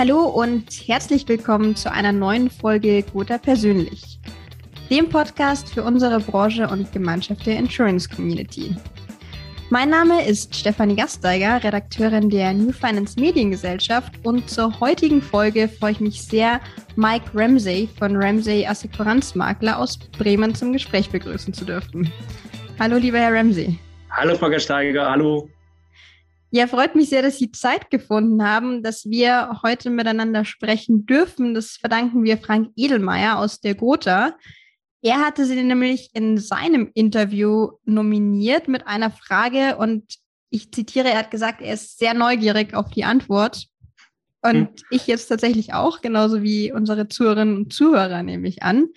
Hallo und herzlich willkommen zu einer neuen Folge Gotha Persönlich, dem Podcast für unsere Branche und Gemeinschaft der Insurance Community. Mein Name ist Stefanie Gasteiger, Redakteurin der New Finance Mediengesellschaft und zur heutigen Folge freue ich mich sehr, Mike Ramsey von Ramsey Assekuranzmakler aus Bremen zum Gespräch begrüßen zu dürfen. Hallo, lieber Herr Ramsey. Hallo, Frau Gasteiger, hallo. Ja, freut mich sehr, dass Sie Zeit gefunden haben, dass wir heute miteinander sprechen dürfen. Das verdanken wir Frank Edelmeier aus der Gotha. Er hatte sie nämlich in seinem Interview nominiert mit einer Frage und ich zitiere, er hat gesagt, er ist sehr neugierig auf die Antwort. Und hm. ich jetzt tatsächlich auch, genauso wie unsere Zuhörerinnen und Zuhörer, nehme ich an.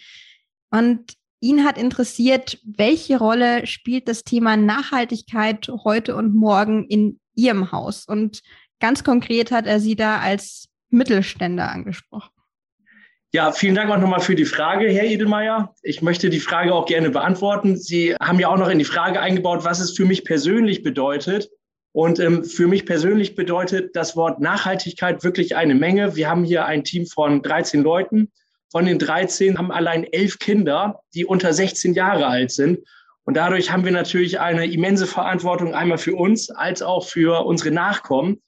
Und ihn hat interessiert, welche Rolle spielt das Thema Nachhaltigkeit heute und morgen in Ihrem Haus? Und ganz konkret hat er Sie da als Mittelständler angesprochen. Ja, vielen Dank auch nochmal für die Frage, Herr Edelmeier. Ich möchte die Frage auch gerne beantworten. Sie haben ja auch noch in die Frage eingebaut, was es für mich persönlich bedeutet. Und ähm, für mich persönlich bedeutet das Wort Nachhaltigkeit wirklich eine Menge. Wir haben hier ein Team von 13 Leuten. Von den 13 haben allein elf Kinder, die unter 16 Jahre alt sind. Und dadurch haben wir natürlich eine immense Verantwortung einmal für uns als auch für unsere Nachkommen.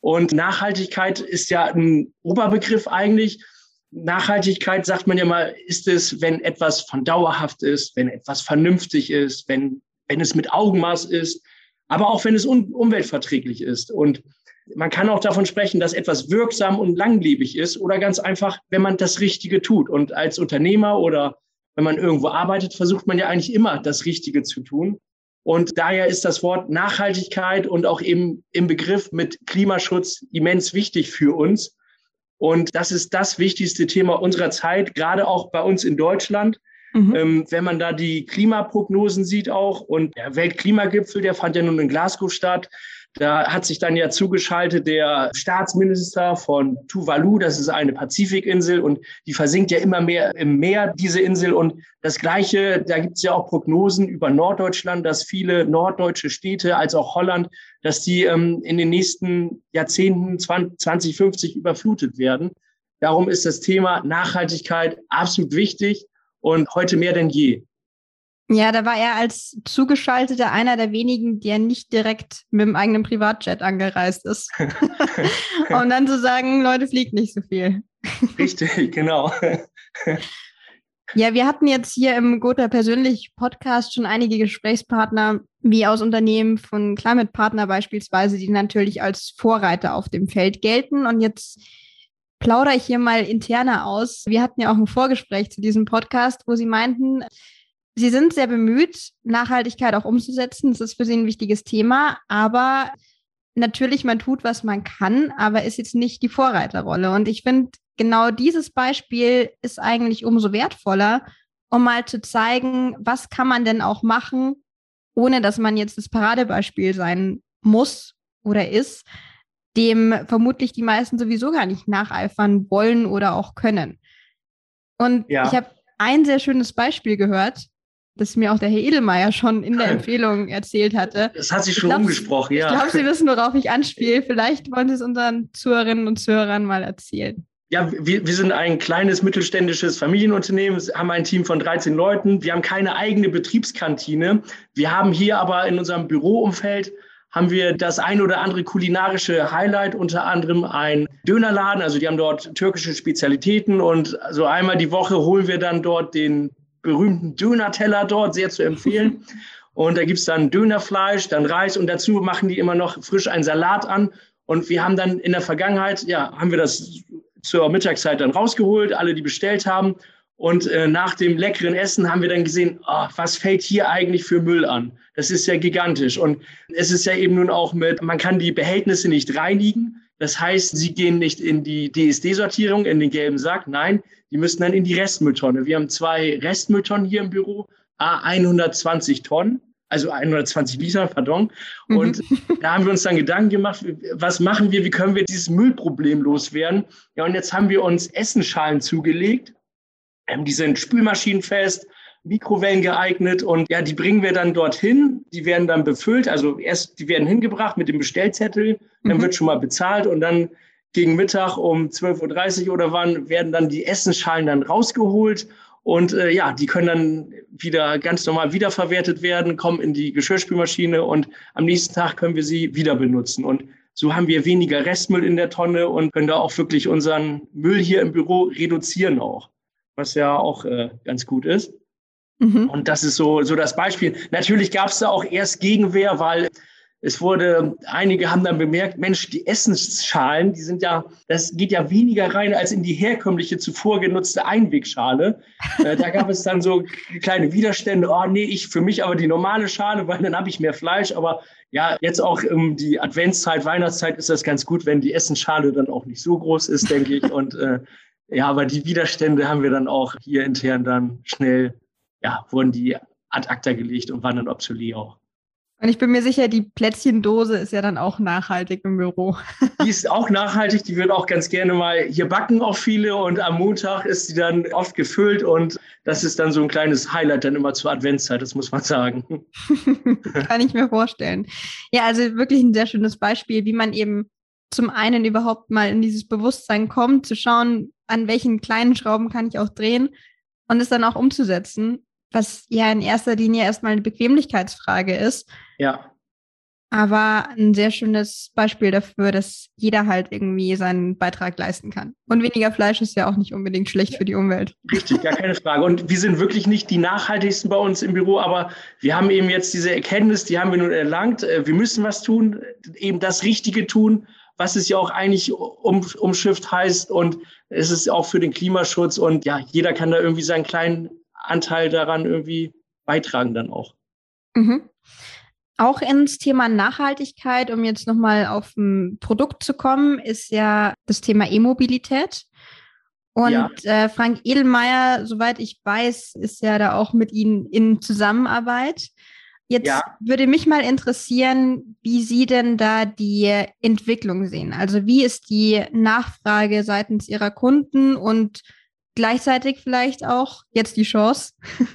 Und Nachhaltigkeit ist ja ein Oberbegriff eigentlich. Nachhaltigkeit sagt man ja mal, ist es, wenn etwas von dauerhaft ist, wenn etwas vernünftig ist, wenn, wenn es mit Augenmaß ist, aber auch wenn es un umweltverträglich ist. Und man kann auch davon sprechen, dass etwas wirksam und langlebig ist oder ganz einfach, wenn man das Richtige tut. Und als Unternehmer oder wenn man irgendwo arbeitet, versucht man ja eigentlich immer das Richtige zu tun. Und daher ist das Wort Nachhaltigkeit und auch eben im Begriff mit Klimaschutz immens wichtig für uns. Und das ist das wichtigste Thema unserer Zeit, gerade auch bei uns in Deutschland. Mhm. Ähm, wenn man da die Klimaprognosen sieht auch und der Weltklimagipfel, der fand ja nun in Glasgow statt, da hat sich dann ja zugeschaltet der Staatsminister von Tuvalu, das ist eine Pazifikinsel und die versinkt ja immer mehr im Meer, diese Insel. Und das Gleiche, da gibt es ja auch Prognosen über Norddeutschland, dass viele norddeutsche Städte als auch Holland, dass die ähm, in den nächsten Jahrzehnten 20, 50 überflutet werden. Darum ist das Thema Nachhaltigkeit absolut wichtig und heute mehr denn je. Ja, da war er als Zugeschalteter einer der wenigen, der nicht direkt mit dem eigenen Privatjet angereist ist. um dann zu sagen, Leute, fliegt nicht so viel. Richtig, genau. ja, wir hatten jetzt hier im Gotha persönlich Podcast schon einige Gesprächspartner, wie aus Unternehmen von Climate Partner beispielsweise, die natürlich als Vorreiter auf dem Feld gelten. Und jetzt plaudere ich hier mal interner aus. Wir hatten ja auch ein Vorgespräch zu diesem Podcast, wo Sie meinten, Sie sind sehr bemüht, Nachhaltigkeit auch umzusetzen. Das ist für Sie ein wichtiges Thema. Aber natürlich, man tut, was man kann, aber ist jetzt nicht die Vorreiterrolle. Und ich finde, genau dieses Beispiel ist eigentlich umso wertvoller, um mal zu zeigen, was kann man denn auch machen, ohne dass man jetzt das Paradebeispiel sein muss oder ist, dem vermutlich die meisten sowieso gar nicht nacheifern wollen oder auch können. Und ja. ich habe ein sehr schönes Beispiel gehört, das mir auch der Herr Edelmeier schon in der Empfehlung erzählt hatte. Das hat sich schon glaub, umgesprochen, ja. Ich glaube, Sie wissen, worauf ich anspiele. Vielleicht wollen Sie es unseren Zuhörerinnen und Zuhörern mal erzählen. Ja, wir, wir sind ein kleines mittelständisches Familienunternehmen, haben ein Team von 13 Leuten. Wir haben keine eigene Betriebskantine. Wir haben hier aber in unserem Büroumfeld haben wir das ein oder andere kulinarische Highlight, unter anderem ein Dönerladen. Also die haben dort türkische Spezialitäten und so einmal die Woche holen wir dann dort den berühmten Döner-Teller dort, sehr zu empfehlen. Und da gibt es dann Dönerfleisch, dann Reis und dazu machen die immer noch frisch einen Salat an. Und wir haben dann in der Vergangenheit, ja, haben wir das zur Mittagszeit dann rausgeholt, alle, die bestellt haben. Und äh, nach dem leckeren Essen haben wir dann gesehen, oh, was fällt hier eigentlich für Müll an? Das ist ja gigantisch. Und es ist ja eben nun auch mit, man kann die Behältnisse nicht reinigen. Das heißt, sie gehen nicht in die DSD-Sortierung, in den gelben Sack. Nein, die müssen dann in die Restmülltonne. Wir haben zwei Restmülltonnen hier im Büro, A 120 Tonnen, also 120 Liter, pardon. Mhm. Und mhm. da haben wir uns dann Gedanken gemacht, was machen wir, wie können wir dieses Müllproblem loswerden? Ja, und jetzt haben wir uns Essenschalen zugelegt. Ähm, die sind spülmaschinenfest, Mikrowellen geeignet und ja, die bringen wir dann dorthin. Die werden dann befüllt. Also erst, die werden hingebracht mit dem Bestellzettel, dann mhm. wird schon mal bezahlt und dann gegen Mittag um 12.30 Uhr oder wann werden dann die Essensschalen dann rausgeholt und äh, ja, die können dann wieder ganz normal wiederverwertet werden, kommen in die Geschirrspülmaschine und am nächsten Tag können wir sie wieder benutzen. Und so haben wir weniger Restmüll in der Tonne und können da auch wirklich unseren Müll hier im Büro reduzieren auch, was ja auch äh, ganz gut ist. Mhm. Und das ist so, so das Beispiel. Natürlich gab es da auch erst Gegenwehr, weil es wurde, einige haben dann bemerkt, Mensch, die Essensschalen, die sind ja, das geht ja weniger rein als in die herkömmliche zuvor genutzte Einwegschale. Äh, da gab es dann so kleine Widerstände. Oh, nee, ich für mich aber die normale Schale, weil dann habe ich mehr Fleisch. Aber ja, jetzt auch um die Adventszeit, Weihnachtszeit ist das ganz gut, wenn die Essensschale dann auch nicht so groß ist, denke ich. Und äh, ja, aber die Widerstände haben wir dann auch hier intern dann schnell, ja, wurden die ad acta gelegt und waren dann obsolet auch. Und ich bin mir sicher, die Plätzchendose ist ja dann auch nachhaltig im Büro. Die ist auch nachhaltig, die wird auch ganz gerne mal, hier backen auch viele und am Montag ist sie dann oft gefüllt und das ist dann so ein kleines Highlight dann immer zur Adventszeit, das muss man sagen. Kann ich mir vorstellen. Ja, also wirklich ein sehr schönes Beispiel, wie man eben zum einen überhaupt mal in dieses Bewusstsein kommt, zu schauen, an welchen kleinen Schrauben kann ich auch drehen und es dann auch umzusetzen was ja in erster Linie erstmal eine Bequemlichkeitsfrage ist. Ja. Aber ein sehr schönes Beispiel dafür, dass jeder halt irgendwie seinen Beitrag leisten kann. Und weniger Fleisch ist ja auch nicht unbedingt schlecht für die Umwelt. Richtig, gar keine Frage. Und wir sind wirklich nicht die nachhaltigsten bei uns im Büro, aber wir haben eben jetzt diese Erkenntnis, die haben wir nun erlangt. Äh, wir müssen was tun, eben das Richtige tun, was es ja auch eigentlich um, umschifft heißt. Und es ist auch für den Klimaschutz. Und ja, jeder kann da irgendwie seinen kleinen Anteil daran irgendwie beitragen dann auch. Mhm. Auch ins Thema Nachhaltigkeit, um jetzt nochmal auf ein Produkt zu kommen, ist ja das Thema E-Mobilität. Und ja. äh, Frank Edelmeier, soweit ich weiß, ist ja da auch mit Ihnen in Zusammenarbeit. Jetzt ja. würde mich mal interessieren, wie Sie denn da die Entwicklung sehen. Also wie ist die Nachfrage seitens Ihrer Kunden und Gleichzeitig vielleicht auch jetzt die Chance.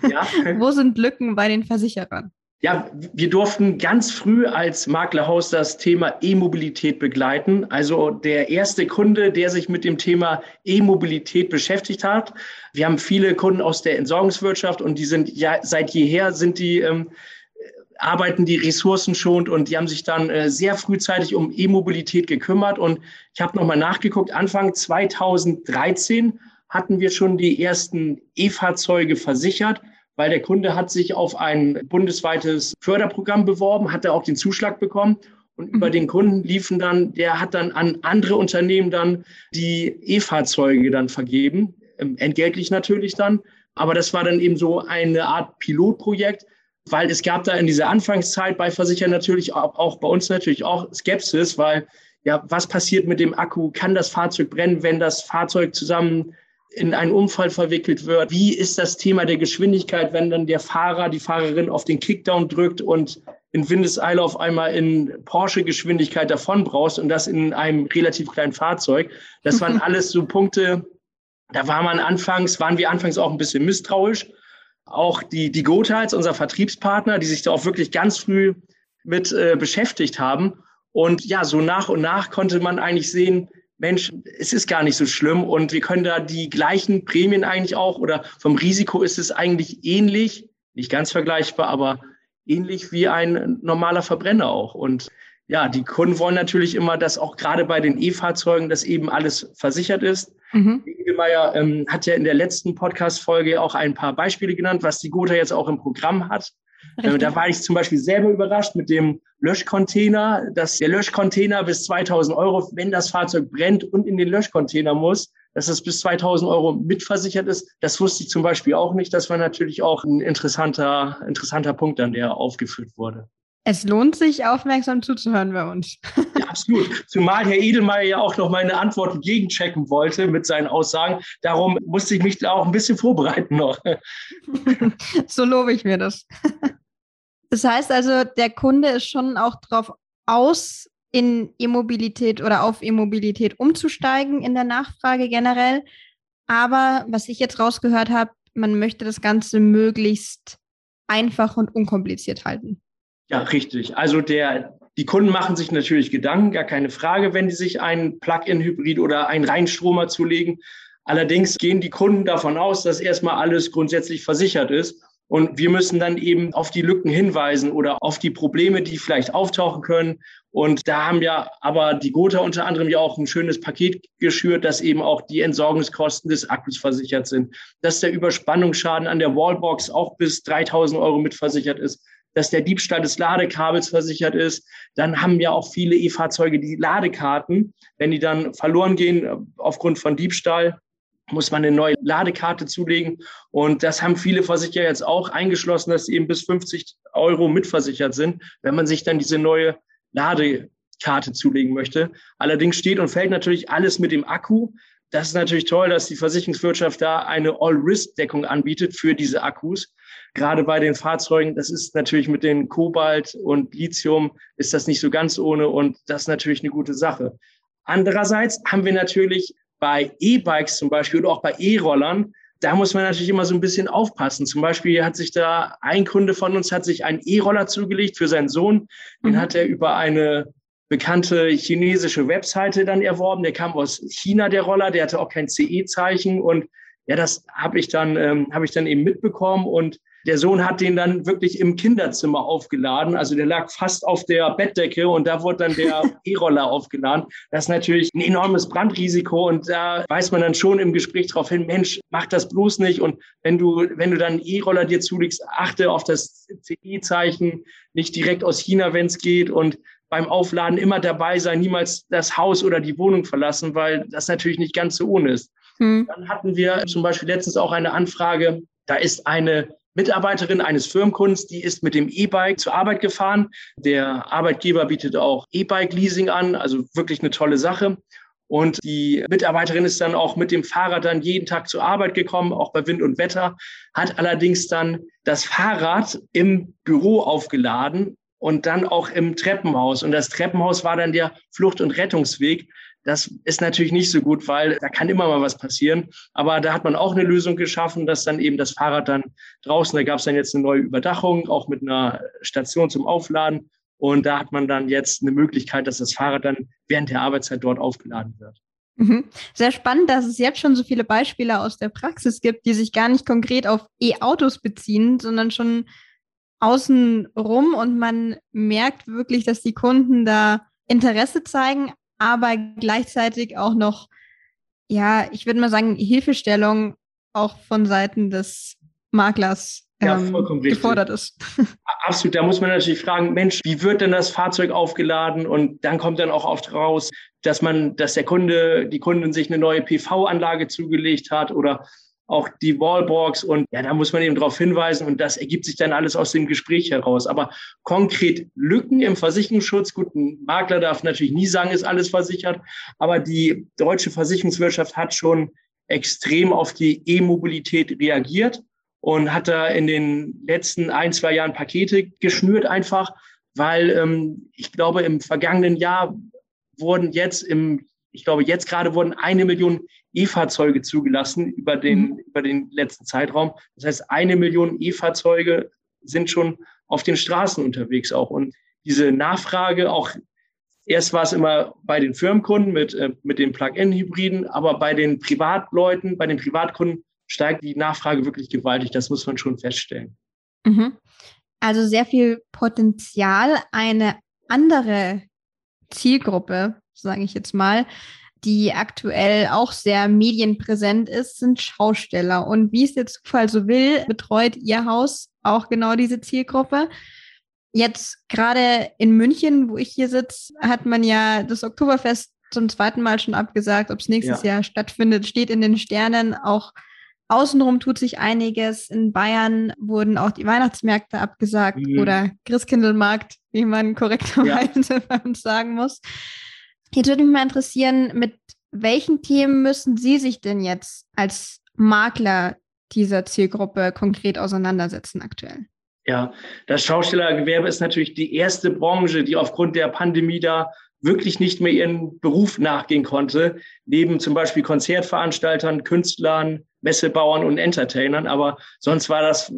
Ja. Wo sind Lücken bei den Versicherern? Ja, wir durften ganz früh als Maklerhaus das Thema E-Mobilität begleiten. Also der erste Kunde, der sich mit dem Thema E-Mobilität beschäftigt hat. Wir haben viele Kunden aus der Entsorgungswirtschaft und die sind ja seit jeher sind die ähm, arbeiten die ressourcenschonend und die haben sich dann äh, sehr frühzeitig um E-Mobilität gekümmert. Und ich habe nochmal nachgeguckt, Anfang 2013 hatten wir schon die ersten E-Fahrzeuge versichert, weil der Kunde hat sich auf ein bundesweites Förderprogramm beworben, hat er auch den Zuschlag bekommen. Und über mhm. den Kunden liefen dann, der hat dann an andere Unternehmen dann die E-Fahrzeuge dann vergeben, ähm, entgeltlich natürlich dann. Aber das war dann eben so eine Art Pilotprojekt, weil es gab da in dieser Anfangszeit bei Versichern natürlich auch, auch bei uns natürlich auch Skepsis, weil ja, was passiert mit dem Akku? Kann das Fahrzeug brennen, wenn das Fahrzeug zusammen in einen Unfall verwickelt wird. Wie ist das Thema der Geschwindigkeit, wenn dann der Fahrer, die Fahrerin auf den Kickdown drückt und in Windeseile auf einmal in Porsche-Geschwindigkeit davon brauchst und das in einem relativ kleinen Fahrzeug. Das waren alles so Punkte, da war man anfangs, waren wir anfangs auch ein bisschen misstrauisch. Auch die, die Gotha als unser Vertriebspartner, die sich da auch wirklich ganz früh mit äh, beschäftigt haben. Und ja, so nach und nach konnte man eigentlich sehen, Mensch, es ist gar nicht so schlimm und wir können da die gleichen Prämien eigentlich auch oder vom Risiko ist es eigentlich ähnlich, nicht ganz vergleichbar, aber ähnlich wie ein normaler Verbrenner auch. Und ja, die Kunden wollen natürlich immer, dass auch gerade bei den E-Fahrzeugen das eben alles versichert ist. Mhm. Edelmeier ähm, hat ja in der letzten Podcast-Folge auch ein paar Beispiele genannt, was die Gotha jetzt auch im Programm hat. Richtig. Da war ich zum Beispiel selber überrascht mit dem Löschcontainer, dass der Löschcontainer bis 2000 Euro, wenn das Fahrzeug brennt und in den Löschcontainer muss, dass das bis 2000 Euro mitversichert ist. Das wusste ich zum Beispiel auch nicht. Das war natürlich auch ein interessanter, interessanter Punkt, dann der aufgeführt wurde. Es lohnt sich, aufmerksam zuzuhören bei uns. Ja, absolut. Zumal Herr Edelmeier ja auch noch meine Antwort gegenchecken wollte mit seinen Aussagen. Darum musste ich mich da auch ein bisschen vorbereiten noch. so lobe ich mir das. Das heißt also, der Kunde ist schon auch darauf aus, in E-Mobilität oder auf E-Mobilität umzusteigen in der Nachfrage generell. Aber was ich jetzt rausgehört habe, man möchte das Ganze möglichst einfach und unkompliziert halten. Ja, richtig. Also der, Die Kunden machen sich natürlich Gedanken, gar keine Frage, wenn die sich einen Plug-in-Hybrid oder einen Reinstromer zulegen. Allerdings gehen die Kunden davon aus, dass erstmal alles grundsätzlich versichert ist. Und wir müssen dann eben auf die Lücken hinweisen oder auf die Probleme, die vielleicht auftauchen können. Und da haben ja aber die Gotha unter anderem ja auch ein schönes Paket geschürt, dass eben auch die Entsorgungskosten des Akkus versichert sind, dass der Überspannungsschaden an der Wallbox auch bis 3000 Euro mitversichert ist, dass der Diebstahl des Ladekabels versichert ist. Dann haben ja auch viele E-Fahrzeuge die Ladekarten. Wenn die dann verloren gehen äh, aufgrund von Diebstahl, muss man eine neue Ladekarte zulegen. Und das haben viele Versicherer jetzt auch eingeschlossen, dass sie eben bis 50 Euro mitversichert sind, wenn man sich dann diese neue Ladekarte zulegen möchte. Allerdings steht und fällt natürlich alles mit dem Akku. Das ist natürlich toll, dass die Versicherungswirtschaft da eine All-Risk-Deckung anbietet für diese Akkus. Gerade bei den Fahrzeugen, das ist natürlich mit den Kobalt und Lithium ist das nicht so ganz ohne und das ist natürlich eine gute Sache. Andererseits haben wir natürlich bei E-Bikes zum Beispiel oder auch bei E-Rollern, da muss man natürlich immer so ein bisschen aufpassen. Zum Beispiel hat sich da ein Kunde von uns hat sich einen E-Roller zugelegt für seinen Sohn. Den mhm. hat er über eine bekannte chinesische Webseite dann erworben. Der kam aus China, der Roller. Der hatte auch kein CE-Zeichen und ja, das habe ich dann ähm, habe ich dann eben mitbekommen und der Sohn hat den dann wirklich im Kinderzimmer aufgeladen. Also der lag fast auf der Bettdecke und da wurde dann der E-Roller aufgeladen. Das ist natürlich ein enormes Brandrisiko und da weiß man dann schon im Gespräch darauf hin, Mensch, mach das bloß nicht. Und wenn du, wenn du dann einen E-Roller dir zulegst, achte auf das CE-Zeichen, nicht direkt aus China, wenn es geht und beim Aufladen immer dabei sein, niemals das Haus oder die Wohnung verlassen, weil das natürlich nicht ganz so ohne ist. Hm. Dann hatten wir zum Beispiel letztens auch eine Anfrage, da ist eine Mitarbeiterin eines Firmenkundens, die ist mit dem E-Bike zur Arbeit gefahren. Der Arbeitgeber bietet auch E-Bike-Leasing an, also wirklich eine tolle Sache. Und die Mitarbeiterin ist dann auch mit dem Fahrrad dann jeden Tag zur Arbeit gekommen, auch bei Wind und Wetter, hat allerdings dann das Fahrrad im Büro aufgeladen und dann auch im Treppenhaus. Und das Treppenhaus war dann der Flucht- und Rettungsweg. Das ist natürlich nicht so gut, weil da kann immer mal was passieren. Aber da hat man auch eine Lösung geschaffen, dass dann eben das Fahrrad dann draußen, da gab es dann jetzt eine neue Überdachung, auch mit einer Station zum Aufladen. Und da hat man dann jetzt eine Möglichkeit, dass das Fahrrad dann während der Arbeitszeit dort aufgeladen wird. Mhm. Sehr spannend, dass es jetzt schon so viele Beispiele aus der Praxis gibt, die sich gar nicht konkret auf E-Autos beziehen, sondern schon außen rum und man merkt wirklich, dass die Kunden da Interesse zeigen, aber gleichzeitig auch noch, ja, ich würde mal sagen, Hilfestellung auch von Seiten des Maklers ja, ähm, gefordert ist. Absolut, da muss man natürlich fragen, Mensch, wie wird denn das Fahrzeug aufgeladen? Und dann kommt dann auch oft raus, dass man, dass der Kunde, die Kundin sich eine neue PV-Anlage zugelegt hat oder auch die Wallbox und ja, da muss man eben darauf hinweisen und das ergibt sich dann alles aus dem Gespräch heraus. Aber konkret Lücken im Versicherungsschutz, gut, ein Makler darf natürlich nie sagen, ist alles versichert, aber die deutsche Versicherungswirtschaft hat schon extrem auf die E-Mobilität reagiert und hat da in den letzten ein, zwei Jahren Pakete geschnürt einfach, weil ähm, ich glaube, im vergangenen Jahr wurden jetzt im ich glaube, jetzt gerade wurden eine Million E-Fahrzeuge zugelassen über den, mhm. über den letzten Zeitraum. Das heißt, eine Million E-Fahrzeuge sind schon auf den Straßen unterwegs auch. Und diese Nachfrage auch, erst war es immer bei den Firmenkunden mit, äh, mit den Plug-in-Hybriden, aber bei den Privatleuten, bei den Privatkunden steigt die Nachfrage wirklich gewaltig. Das muss man schon feststellen. Mhm. Also sehr viel Potenzial, eine andere Zielgruppe sage ich jetzt mal, die aktuell auch sehr medienpräsent ist, sind Schausteller. Und wie es der Zufall so will, betreut ihr Haus auch genau diese Zielgruppe. Jetzt gerade in München, wo ich hier sitze, hat man ja das Oktoberfest zum zweiten Mal schon abgesagt, ob es nächstes ja. Jahr stattfindet, steht in den Sternen. Auch außenrum tut sich einiges. In Bayern wurden auch die Weihnachtsmärkte abgesagt mhm. oder Christkindlmarkt, wie man korrekterweise ja. bei uns sagen muss. Jetzt würde mich mal interessieren, mit welchen Themen müssen Sie sich denn jetzt als Makler dieser Zielgruppe konkret auseinandersetzen aktuell? Ja, das Schaustellergewerbe ist natürlich die erste Branche, die aufgrund der Pandemie da wirklich nicht mehr ihren Beruf nachgehen konnte, neben zum Beispiel Konzertveranstaltern, Künstlern, Messebauern und Entertainern. Aber sonst war das,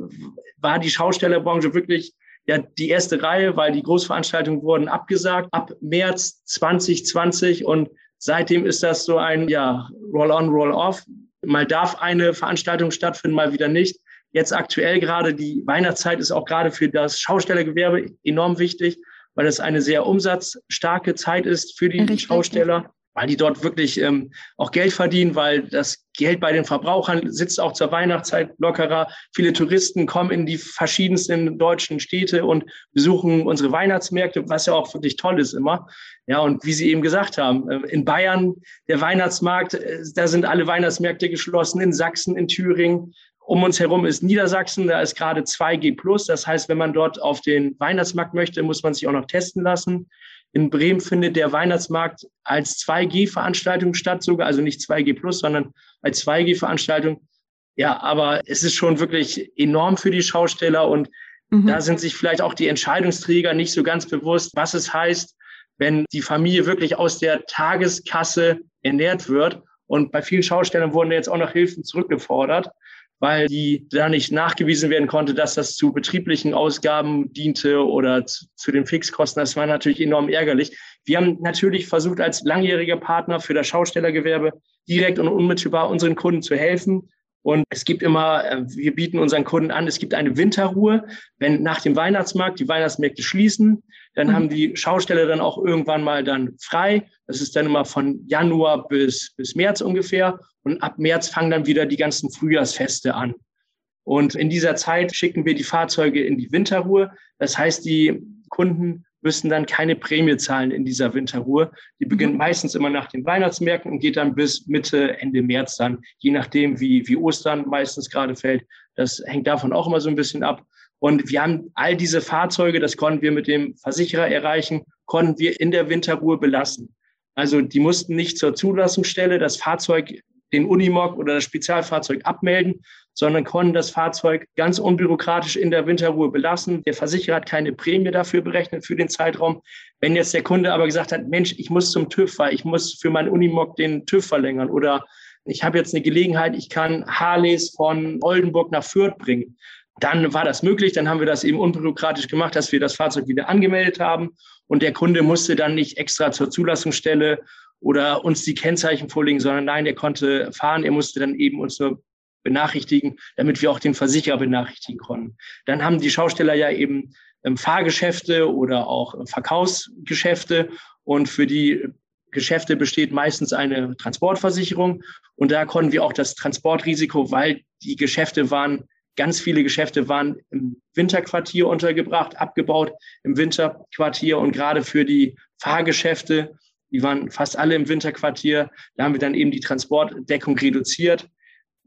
war die Schaustellerbranche wirklich ja die erste Reihe, weil die Großveranstaltungen wurden abgesagt ab März 2020 und seitdem ist das so ein ja Roll-on, Roll-off. Mal darf eine Veranstaltung stattfinden, mal wieder nicht. Jetzt aktuell gerade die Weihnachtszeit ist auch gerade für das Schaustellergewerbe enorm wichtig, weil es eine sehr umsatzstarke Zeit ist für die Richtig, Schausteller weil die dort wirklich ähm, auch Geld verdienen, weil das Geld bei den Verbrauchern sitzt auch zur Weihnachtszeit lockerer. Viele Touristen kommen in die verschiedensten deutschen Städte und besuchen unsere Weihnachtsmärkte, was ja auch wirklich toll ist immer. Ja, und wie Sie eben gesagt haben, äh, in Bayern der Weihnachtsmarkt, äh, da sind alle Weihnachtsmärkte geschlossen, in Sachsen, in Thüringen. Um uns herum ist Niedersachsen, da ist gerade 2G+. Das heißt, wenn man dort auf den Weihnachtsmarkt möchte, muss man sich auch noch testen lassen. In Bremen findet der Weihnachtsmarkt als 2G-Veranstaltung statt, sogar, also nicht 2G plus, sondern als 2G-Veranstaltung. Ja, aber es ist schon wirklich enorm für die Schausteller und mhm. da sind sich vielleicht auch die Entscheidungsträger nicht so ganz bewusst, was es heißt, wenn die Familie wirklich aus der Tageskasse ernährt wird. Und bei vielen Schaustellern wurden jetzt auch noch Hilfen zurückgefordert weil die da nicht nachgewiesen werden konnte, dass das zu betrieblichen Ausgaben diente oder zu, zu, den Fixkosten. Das war natürlich enorm ärgerlich. Wir haben natürlich versucht, als langjähriger Partner für das Schaustellergewerbe direkt und unmittelbar unseren Kunden zu helfen. Und es gibt immer, äh, wir bieten unseren Kunden an, es gibt eine Winterruhe. Wenn nach dem Weihnachtsmarkt die Weihnachtsmärkte schließen, dann mhm. haben die Schausteller dann auch irgendwann mal dann frei. Das ist dann immer von Januar bis, bis März ungefähr. Und ab März fangen dann wieder die ganzen Frühjahrsfeste an. Und in dieser Zeit schicken wir die Fahrzeuge in die Winterruhe. Das heißt, die Kunden müssen dann keine Prämie zahlen in dieser Winterruhe. Die beginnt mhm. meistens immer nach den Weihnachtsmärkten und geht dann bis Mitte, Ende März dann, je nachdem, wie, wie Ostern meistens gerade fällt. Das hängt davon auch immer so ein bisschen ab. Und wir haben all diese Fahrzeuge, das konnten wir mit dem Versicherer erreichen, konnten wir in der Winterruhe belassen. Also die mussten nicht zur Zulassungsstelle das Fahrzeug den Unimog oder das Spezialfahrzeug abmelden, sondern konnten das Fahrzeug ganz unbürokratisch in der Winterruhe belassen. Der Versicherer hat keine Prämie dafür berechnet für den Zeitraum. Wenn jetzt der Kunde aber gesagt hat, Mensch, ich muss zum TÜV, weil ich muss für meinen Unimog den TÜV verlängern oder ich habe jetzt eine Gelegenheit, ich kann Harleys von Oldenburg nach Fürth bringen. Dann war das möglich, dann haben wir das eben unbürokratisch gemacht, dass wir das Fahrzeug wieder angemeldet haben und der Kunde musste dann nicht extra zur Zulassungsstelle oder uns die Kennzeichen vorlegen, sondern nein, er konnte fahren, er musste dann eben uns nur benachrichtigen, damit wir auch den Versicherer benachrichtigen konnten. Dann haben die Schausteller ja eben ähm, Fahrgeschäfte oder auch Verkaufsgeschäfte und für die Geschäfte besteht meistens eine Transportversicherung und da konnten wir auch das Transportrisiko, weil die Geschäfte waren, ganz viele Geschäfte waren im Winterquartier untergebracht, abgebaut im Winterquartier und gerade für die Fahrgeschäfte die waren fast alle im Winterquartier. Da haben wir dann eben die Transportdeckung reduziert,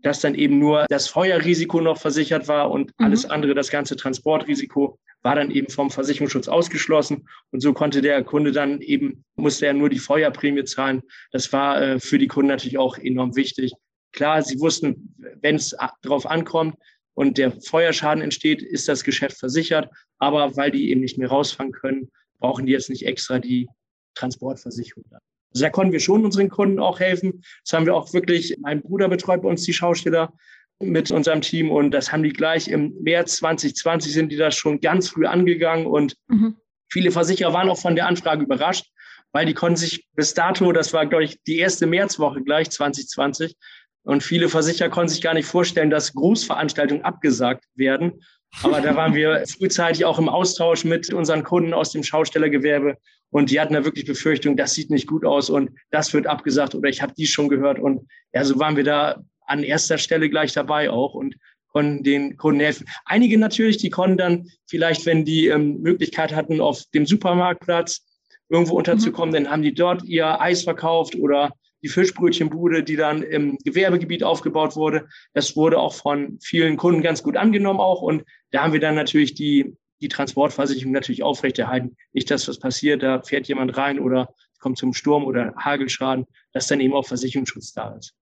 dass dann eben nur das Feuerrisiko noch versichert war und mhm. alles andere, das ganze Transportrisiko, war dann eben vom Versicherungsschutz ausgeschlossen. Und so konnte der Kunde dann eben, musste er nur die Feuerprämie zahlen. Das war äh, für die Kunden natürlich auch enorm wichtig. Klar, sie wussten, wenn es darauf ankommt und der Feuerschaden entsteht, ist das Geschäft versichert. Aber weil die eben nicht mehr rausfangen können, brauchen die jetzt nicht extra die Transportversicherung. Also da konnten wir schon unseren Kunden auch helfen. Das haben wir auch wirklich, mein Bruder betreut bei uns die Schausteller mit unserem Team und das haben die gleich im März 2020 sind die da schon ganz früh angegangen und mhm. viele Versicherer waren auch von der Anfrage überrascht, weil die konnten sich bis dato, das war glaube ich die erste Märzwoche gleich 2020 und viele Versicherer konnten sich gar nicht vorstellen, dass Großveranstaltungen abgesagt werden. Aber da waren wir frühzeitig auch im Austausch mit unseren Kunden aus dem Schaustellergewerbe und die hatten da wirklich Befürchtung, das sieht nicht gut aus und das wird abgesagt oder ich habe dies schon gehört. Und ja, so waren wir da an erster Stelle gleich dabei auch und konnten den Kunden helfen. Einige natürlich, die konnten dann vielleicht, wenn die ähm, Möglichkeit hatten, auf dem Supermarktplatz irgendwo unterzukommen, mhm. dann haben die dort ihr Eis verkauft oder die Fischbrötchenbude, die dann im Gewerbegebiet aufgebaut wurde. Das wurde auch von vielen Kunden ganz gut angenommen auch. Und da haben wir dann natürlich die die Transportversicherung natürlich aufrechterhalten. Nicht, dass was passiert, da fährt jemand rein oder kommt zum Sturm oder Hagelschaden, dass dann eben auch Versicherungsschutz da ist.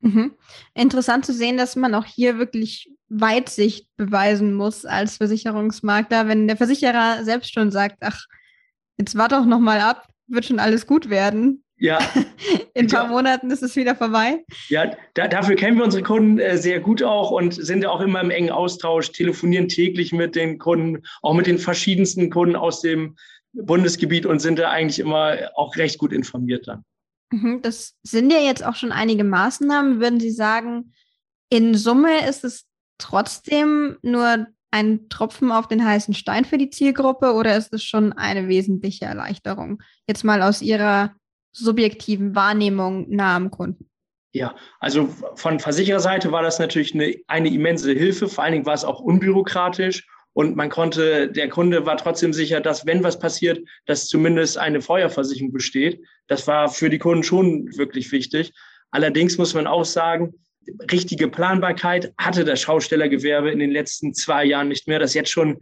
Mhm. Interessant zu sehen, dass man auch hier wirklich Weitsicht beweisen muss als Versicherungsmakler, wenn der Versicherer selbst schon sagt, ach, jetzt warte doch noch mal ab, wird schon alles gut werden. Ja. In ein paar Monaten ist es wieder vorbei. Ja, da, dafür kennen wir unsere Kunden äh, sehr gut auch und sind auch immer im engen Austausch, telefonieren täglich mit den Kunden, auch mit den verschiedensten Kunden aus dem Bundesgebiet und sind da eigentlich immer auch recht gut informiert dann. Mhm, das sind ja jetzt auch schon einige Maßnahmen. Würden Sie sagen, in Summe ist es trotzdem nur ein Tropfen auf den heißen Stein für die Zielgruppe oder ist es schon eine wesentliche Erleichterung? Jetzt mal aus Ihrer subjektiven Wahrnehmung nah am Kunden. Ja, also von Versichererseite war das natürlich eine, eine immense Hilfe. Vor allen Dingen war es auch unbürokratisch und man konnte, der Kunde war trotzdem sicher, dass wenn was passiert, dass zumindest eine Feuerversicherung besteht. Das war für die Kunden schon wirklich wichtig. Allerdings muss man auch sagen, richtige Planbarkeit hatte das Schaustellergewerbe in den letzten zwei Jahren nicht mehr. Das jetzt schon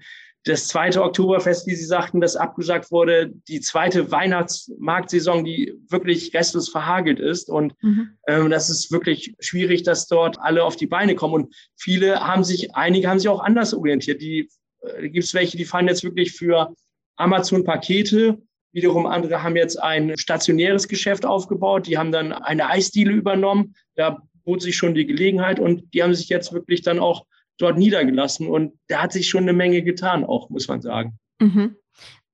das zweite Oktoberfest, wie Sie sagten, das abgesagt wurde, die zweite Weihnachtsmarktsaison, die wirklich restlos verhagelt ist. Und mhm. ähm, das ist wirklich schwierig, dass dort alle auf die Beine kommen. Und viele haben sich, einige haben sich auch anders orientiert. Die äh, gibt es welche, die fahren jetzt wirklich für Amazon-Pakete. Wiederum andere haben jetzt ein stationäres Geschäft aufgebaut. Die haben dann eine Eisdiele übernommen. Da bot sich schon die Gelegenheit und die haben sich jetzt wirklich dann auch dort niedergelassen und da hat sich schon eine Menge getan, auch muss man sagen. Mhm.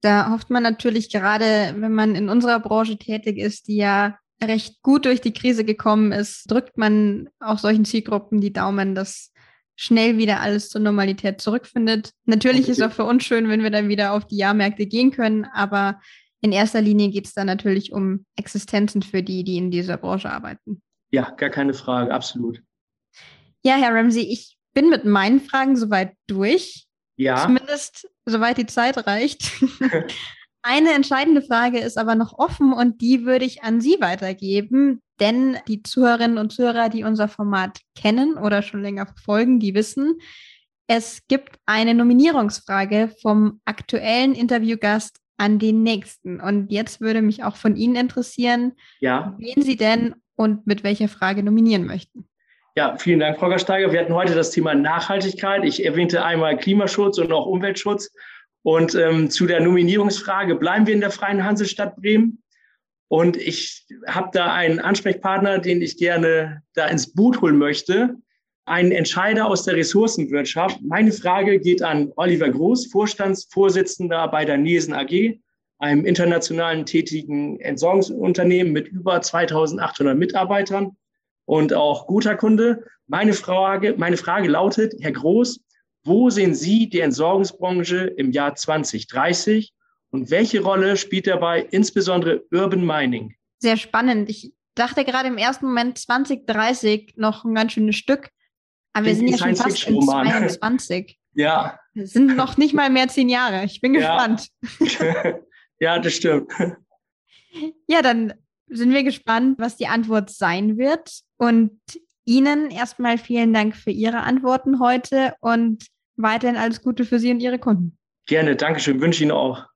Da hofft man natürlich gerade, wenn man in unserer Branche tätig ist, die ja recht gut durch die Krise gekommen ist, drückt man auch solchen Zielgruppen die Daumen, dass schnell wieder alles zur Normalität zurückfindet. Natürlich okay. ist es auch für uns schön, wenn wir dann wieder auf die Jahrmärkte gehen können, aber in erster Linie geht es dann natürlich um Existenzen für die, die in dieser Branche arbeiten. Ja, gar keine Frage, absolut. Ja, Herr Ramsey, ich bin mit meinen Fragen soweit durch. Ja. Zumindest soweit die Zeit reicht. Eine entscheidende Frage ist aber noch offen und die würde ich an Sie weitergeben, denn die Zuhörerinnen und Zuhörer, die unser Format kennen oder schon länger verfolgen, die wissen, es gibt eine Nominierungsfrage vom aktuellen Interviewgast an den nächsten. Und jetzt würde mich auch von Ihnen interessieren, ja. wen Sie denn und mit welcher Frage nominieren möchten. Ja, vielen Dank, Frau Gasteiger. Wir hatten heute das Thema Nachhaltigkeit. Ich erwähnte einmal Klimaschutz und auch Umweltschutz. Und ähm, zu der Nominierungsfrage bleiben wir in der Freien Hansestadt Bremen. Und ich habe da einen Ansprechpartner, den ich gerne da ins Boot holen möchte. Einen Entscheider aus der Ressourcenwirtschaft. Meine Frage geht an Oliver Groß, Vorstandsvorsitzender bei der Niesen AG, einem internationalen tätigen Entsorgungsunternehmen mit über 2800 Mitarbeitern und auch guter Kunde. Meine Frage, meine Frage lautet, Herr Groß, wo sehen Sie die Entsorgungsbranche im Jahr 2030 und welche Rolle spielt dabei insbesondere Urban Mining? Sehr spannend. Ich dachte gerade im ersten Moment 2030 noch ein ganz schönes Stück, aber wir sind ja schon fast in 22. Ja. Das sind noch nicht mal mehr zehn Jahre. Ich bin gespannt. Ja, ja das stimmt. Ja, dann sind wir gespannt, was die Antwort sein wird. Und Ihnen erstmal vielen Dank für Ihre Antworten heute und weiterhin alles Gute für Sie und Ihre Kunden. Gerne, Dankeschön, wünsche Ihnen auch.